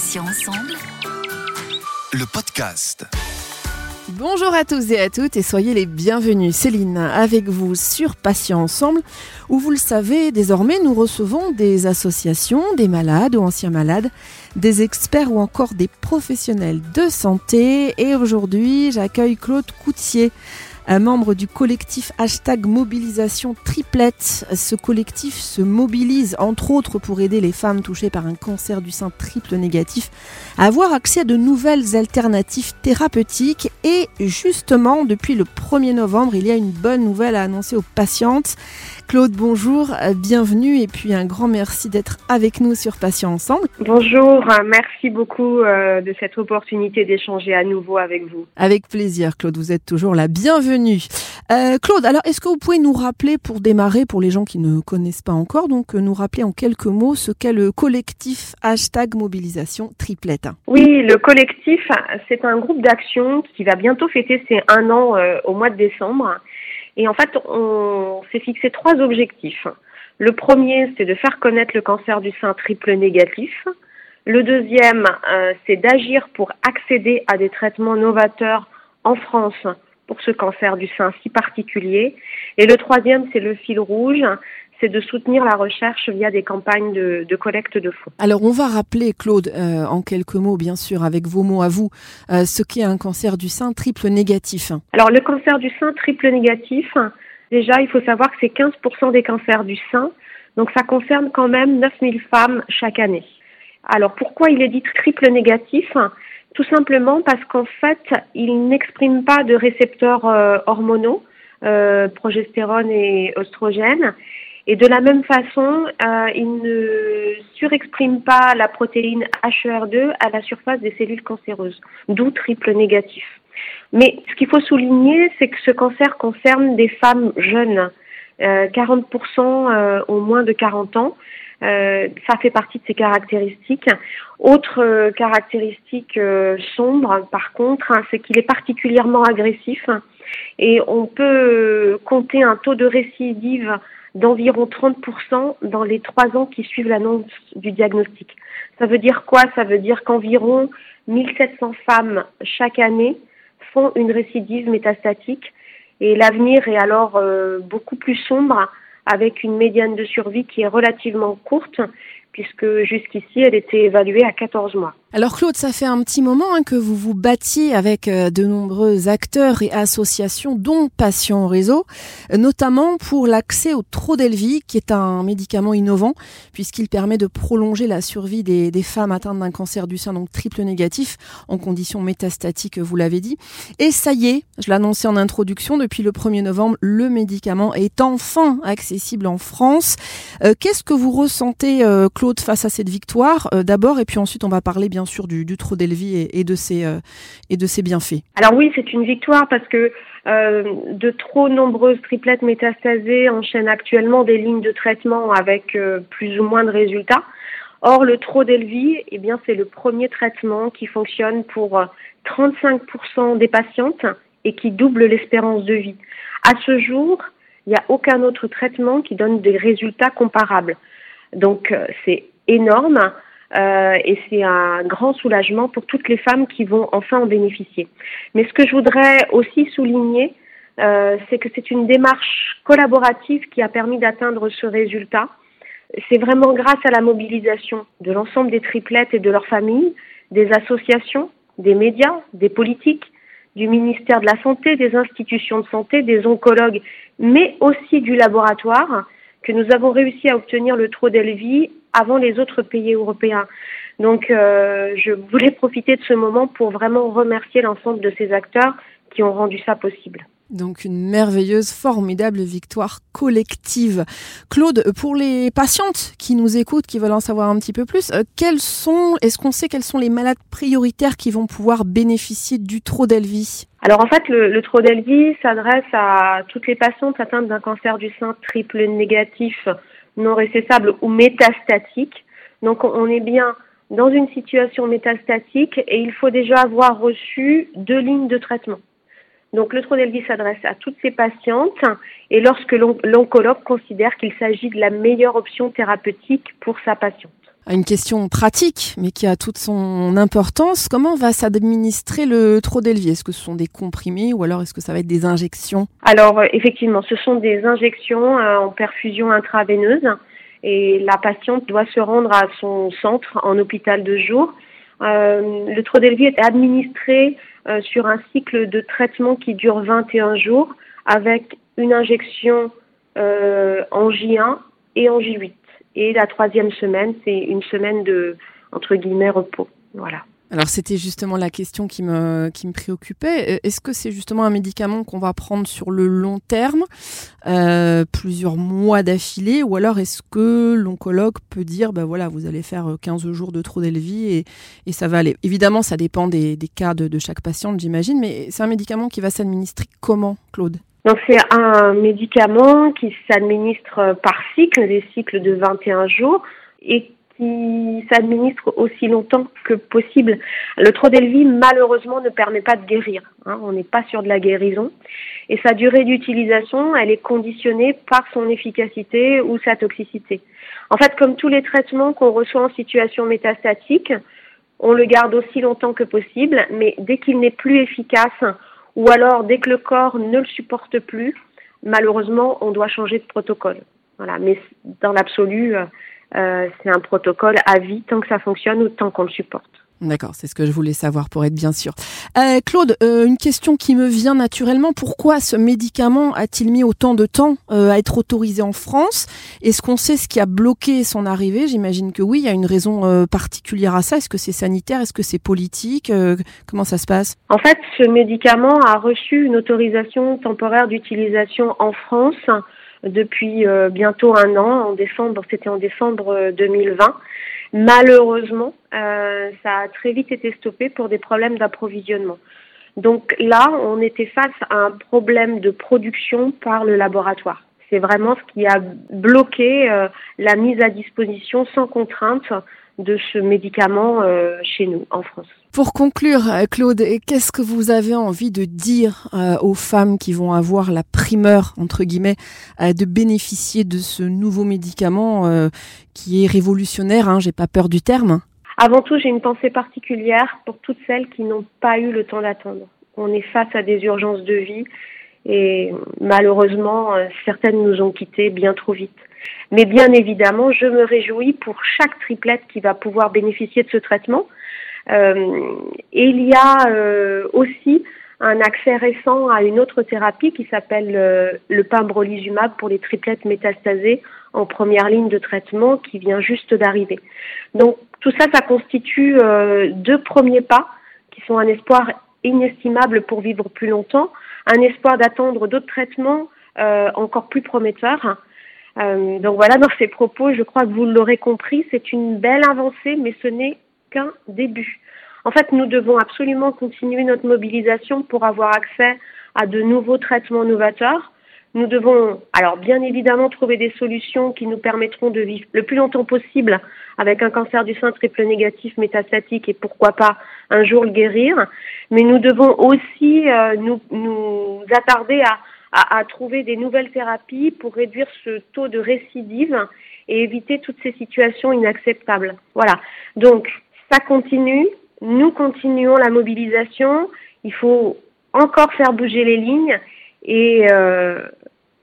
Patients ensemble. Le podcast. Bonjour à tous et à toutes et soyez les bienvenus. Céline avec vous sur Patients Ensemble où vous le savez désormais nous recevons des associations, des malades ou anciens malades, des experts ou encore des professionnels de santé et aujourd'hui j'accueille Claude Coutier un membre du collectif hashtag mobilisation triplette. Ce collectif se mobilise entre autres pour aider les femmes touchées par un cancer du sein triple négatif à avoir accès à de nouvelles alternatives thérapeutiques. Et justement, depuis le 1er novembre, il y a une bonne nouvelle à annoncer aux patientes. Claude, bonjour, bienvenue et puis un grand merci d'être avec nous sur Patients Ensemble. Bonjour, merci beaucoup euh, de cette opportunité d'échanger à nouveau avec vous. Avec plaisir, Claude, vous êtes toujours la bienvenue. Euh, Claude, alors est-ce que vous pouvez nous rappeler pour démarrer, pour les gens qui ne connaissent pas encore, donc euh, nous rappeler en quelques mots ce qu'est le collectif hashtag mobilisation triplette? Oui, le collectif, c'est un groupe d'action qui va bientôt fêter ses un an au mois de décembre et en fait, on s'est fixé trois objectifs. Le premier, c'est de faire connaître le cancer du sein triple négatif. Le deuxième, euh, c'est d'agir pour accéder à des traitements novateurs en France pour ce cancer du sein si particulier. Et le troisième, c'est le fil rouge, c'est de soutenir la recherche via des campagnes de, collecte de fonds. Alors on va rappeler, Claude, euh, en quelques mots, bien sûr, avec vos mots à vous, euh, ce qu'est un cancer du sein triple négatif. Alors le cancer du sein triple négatif, déjà il faut savoir que c'est 15% des cancers du sein, donc ça concerne quand même 9000 femmes chaque année. Alors pourquoi il est dit triple négatif? Tout simplement parce qu'en fait, il n'exprime pas de récepteurs euh, hormonaux, progestérone et oestrogène, et de la même façon, euh, il ne surexprime pas la protéine HER2 à la surface des cellules cancéreuses, d'où triple négatif. Mais ce qu'il faut souligner, c'est que ce cancer concerne des femmes jeunes, euh, 40% euh, au moins de 40 ans. Euh, ça fait partie de ses caractéristiques. Autre euh, caractéristique sombre, par contre, hein, c'est qu'il est particulièrement agressif et on peut compter un taux de récidive d'environ 30% dans les trois ans qui suivent l'annonce du diagnostic. Ça veut dire quoi? Ça veut dire qu'environ 1700 femmes chaque année font une récidive métastatique et l'avenir est alors euh, beaucoup plus sombre avec une médiane de survie qui est relativement courte puisque jusqu'ici elle était évaluée à 14 mois. Alors Claude, ça fait un petit moment hein, que vous vous battiez avec euh, de nombreux acteurs et associations, dont Patients Réseau, notamment pour l'accès au Trodelvy, qui est un médicament innovant, puisqu'il permet de prolonger la survie des, femmes atteintes d'un cancer du sein, donc triple négatif, en conditions métastatiques, vous l'avez dit. Et ça y est, je l'annonçais en introduction, depuis le 1er novembre, le médicament est enfin accessible en France. Euh, qu'est-ce que vous ressentez, euh, Claude, face à cette victoire D'abord, et puis ensuite on va parler bien bien sûr du, du Trodelvy et, de ses, euh, et de ses bienfaits. Alors oui, c'est une victoire parce que euh, de trop nombreuses triplettes métastasées enchaînent actuellement des lignes de traitement avec euh, plus ou moins de résultats. Or, le Trodelvy, eh bien, c'est le premier traitement qui fonctionne pour 35% des patientes et qui double l'espérance de vie. À ce jour, il n'y a aucun autre traitement qui donne des résultats comparables. Donc, c'est énorme. Euh, et c'est un grand soulagement pour toutes les femmes qui vont enfin en bénéficier. Mais ce que je voudrais aussi souligner, euh, c'est que c'est une démarche collaborative qui a permis d'atteindre ce résultat. C'est vraiment grâce à la mobilisation de l'ensemble des triplettes et de leurs familles, des associations, des médias, des politiques, du ministère de la Santé, des institutions de santé, des oncologues, mais aussi du laboratoire, que nous avons réussi à obtenir le Trodelvy avant les autres pays européens. Donc, euh, je voulais profiter de ce moment pour vraiment remercier l'ensemble de ces acteurs qui ont rendu ça possible. Donc une merveilleuse, formidable victoire collective. Claude, pour les patientes qui nous écoutent, qui veulent en savoir un petit peu plus, euh, quels sont, est-ce qu'on sait quels sont les malades prioritaires qui vont pouvoir bénéficier du Trodelvy Alors en fait, le, le Trodelvy s'adresse à toutes les patientes atteintes d'un cancer du sein triple négatif non récessable ou métastatique. Donc on est bien dans une situation métastatique et il faut déjà avoir reçu deux lignes de traitement. Donc le Trodelvy s'adresse à toutes ces patientes et lorsque l'oncologue considère qu'il s'agit de la meilleure option thérapeutique pour sa patiente. Une question pratique, mais qui a toute son importance. Comment va s'administrer le Trodelvy Est-ce que ce sont des comprimés ou alors est-ce que ça va être des injections? Alors euh, effectivement, ce sont des injections euh, en perfusion intraveineuse et la patiente doit se rendre à son centre en hôpital de jour. Euh, le Trodelvy est administré euh, sur un cycle de traitement qui dure 21 jours avec une injection en J1 et en J8. Et la troisième semaine, c'est une semaine de, entre guillemets, repos. Voilà. Alors c'était justement la question qui me, qui me préoccupait. Euh, est-ce que c'est justement un médicament qu'on va prendre sur le long terme, euh, plusieurs mois d'affilée, ou alors est-ce que l'oncologue peut dire, ben voilà, vous allez faire 15 jours de trop d'Elvie et, et ça va aller? Évidemment, ça dépend des, des cas de, de chaque patiente, j'imagine, mais c'est un médicament qui va s'administrer comment, Claude? Donc c'est un médicament qui s'administre par cycle, des cycles de 21 jours, et qui s'administre aussi longtemps que possible. Le Trodelvy, malheureusement, ne permet pas de guérir. Hein. on n'est pas sur de la guérison. Et sa durée d'utilisation, elle est conditionnée par son efficacité ou sa toxicité. En fait, comme tous les traitements qu'on reçoit en situation métastatique, on le garde aussi longtemps que possible, mais dès qu'il n'est plus efficace, ou alors dès que le corps ne le supporte plus, malheureusement, on doit changer de protocole. Voilà, mais dans l'absolu, euh, euh, c'est un protocole à vie tant que ça fonctionne ou tant qu'on le supporte. D'accord, c'est ce que je voulais savoir pour être bien sûr. Euh, Claude, euh, une question qui me vient naturellement, pourquoi ce médicament a-t-il mis autant de temps à être autorisé en France? Est-ce qu'on sait ce qui a bloqué son arrivée? J'imagine que oui, il y a une raison particulière à ça. Est-ce que c'est sanitaire? Est-ce que c'est politique? Comment ça se passe? En fait, ce médicament a reçu une autorisation temporaire d'utilisation en France depuis euh, bientôt un an, en décembre, c'était en décembre 2020. Malheureusement, euh, ça a très vite été stoppé pour des problèmes d'approvisionnement. Donc là, on était face à un problème de production par le laboratoire. C'est vraiment ce qui a bloqué la mise à disposition sans contrainte de ce médicament chez nous en France. Pour conclure, euh, Claude, qu'est-ce que vous avez envie de dire euh, aux femmes qui vont avoir la primeur, entre guillemets, euh, de bénéficier de ce nouveau médicament qui est révolutionnaire hein, J'ai pas peur du terme? Avant tout, j'ai une pensée particulière pour toutes celles qui n'ont pas eu le temps d'attendre. On est face à des urgences de vie et malheureusement, certaines nous ont quittés bien trop vite. Mais bien évidemment, je me réjouis pour chaque triplette qui va pouvoir bénéficier de ce traitement euh, il y a euh, aussi un accès récent à une autre thérapie qui s'appelle euh, le pembrolizumab pour les triplettes métastasées en première ligne de traitement qui vient juste d'arriver. Donc tout ça, ça constitue deux premiers pas qui sont un espoir inestimable pour vivre plus longtemps, un espoir d'attendre d'autres traitements encore plus prometteurs. donc voilà, dans ces propos, je crois que vous l'aurez compris, c'est une belle avancée, mais ce n'est qu'un début. En fait, nous devons absolument continuer notre mobilisation pour avoir accès à de nouveaux traitements novateurs. Nous devons, alors bien évidemment, trouver des solutions qui nous permettront de vivre le plus longtemps possible avec un cancer du sein triple négatif métastatique et pourquoi pas un jour le guérir. Mais nous devons aussi euh, nous, nous, attarder à, à, à trouver des nouvelles thérapies pour réduire ce taux de récidive et éviter toutes ces situations inacceptables. Voilà. Donc, ça continue, nous continuons la mobilisation, il faut encore faire bouger les lignes et euh,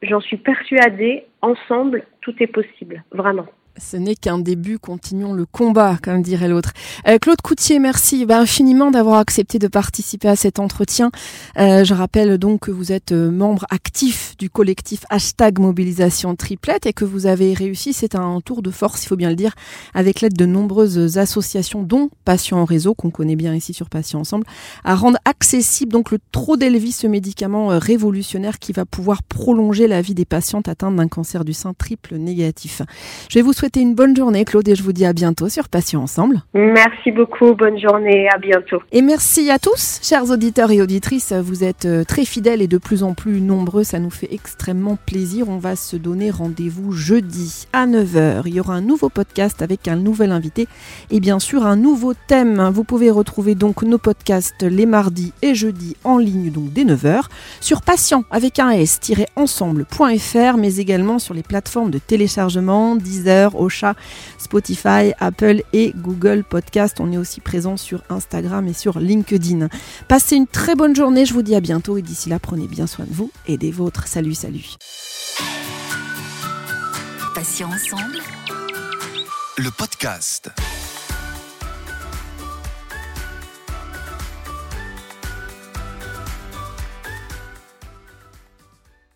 j'en suis persuadée, ensemble, tout est possible, vraiment. Ce n'est qu'un début, continuons le combat, comme dirait l'autre. Euh, Claude Coutier, merci bah, infiniment d'avoir accepté de participer à cet entretien. Euh, je rappelle donc que vous êtes euh, membre actif du collectif hashtag mobilisation triplette et que vous avez réussi, c'est un tour de force, il faut bien le dire, avec l'aide de nombreuses associations, dont Patients en réseau, qu'on connaît bien ici sur Patients Ensemble, à rendre accessible donc le Trodelvy, ce médicament révolutionnaire qui va pouvoir prolonger la vie des patientes atteintes d'un cancer du sein triple négatif. Je vais vous souhaiter souhaiter une bonne journée, Claude, et je vous dis à bientôt sur Passion Ensemble. Merci beaucoup, bonne journée, à bientôt. Et merci à tous, chers auditeurs et auditrices. Vous êtes euh, très fidèles et de plus en plus nombreux. Ça nous fait extrêmement plaisir. On va se donner rendez-vous jeudi à 9h. Il y aura un nouveau podcast avec un nouvel invité et bien sûr un nouveau thème. Vous pouvez retrouver donc nos podcasts les mardis et jeudis en ligne, donc dès 9h, sur patient avec un s-ensemble.fr, mais également sur les plateformes de téléchargement, Deezer, Ocha, Spotify, Apple et Google Podcast. On est aussi présent sur Instagram et sur LinkedIn. Passez une très bonne journée, je vous dis à bientôt et d'ici là, prenez bien soin de vous et des vôtres. Salut, salut. Le podcast.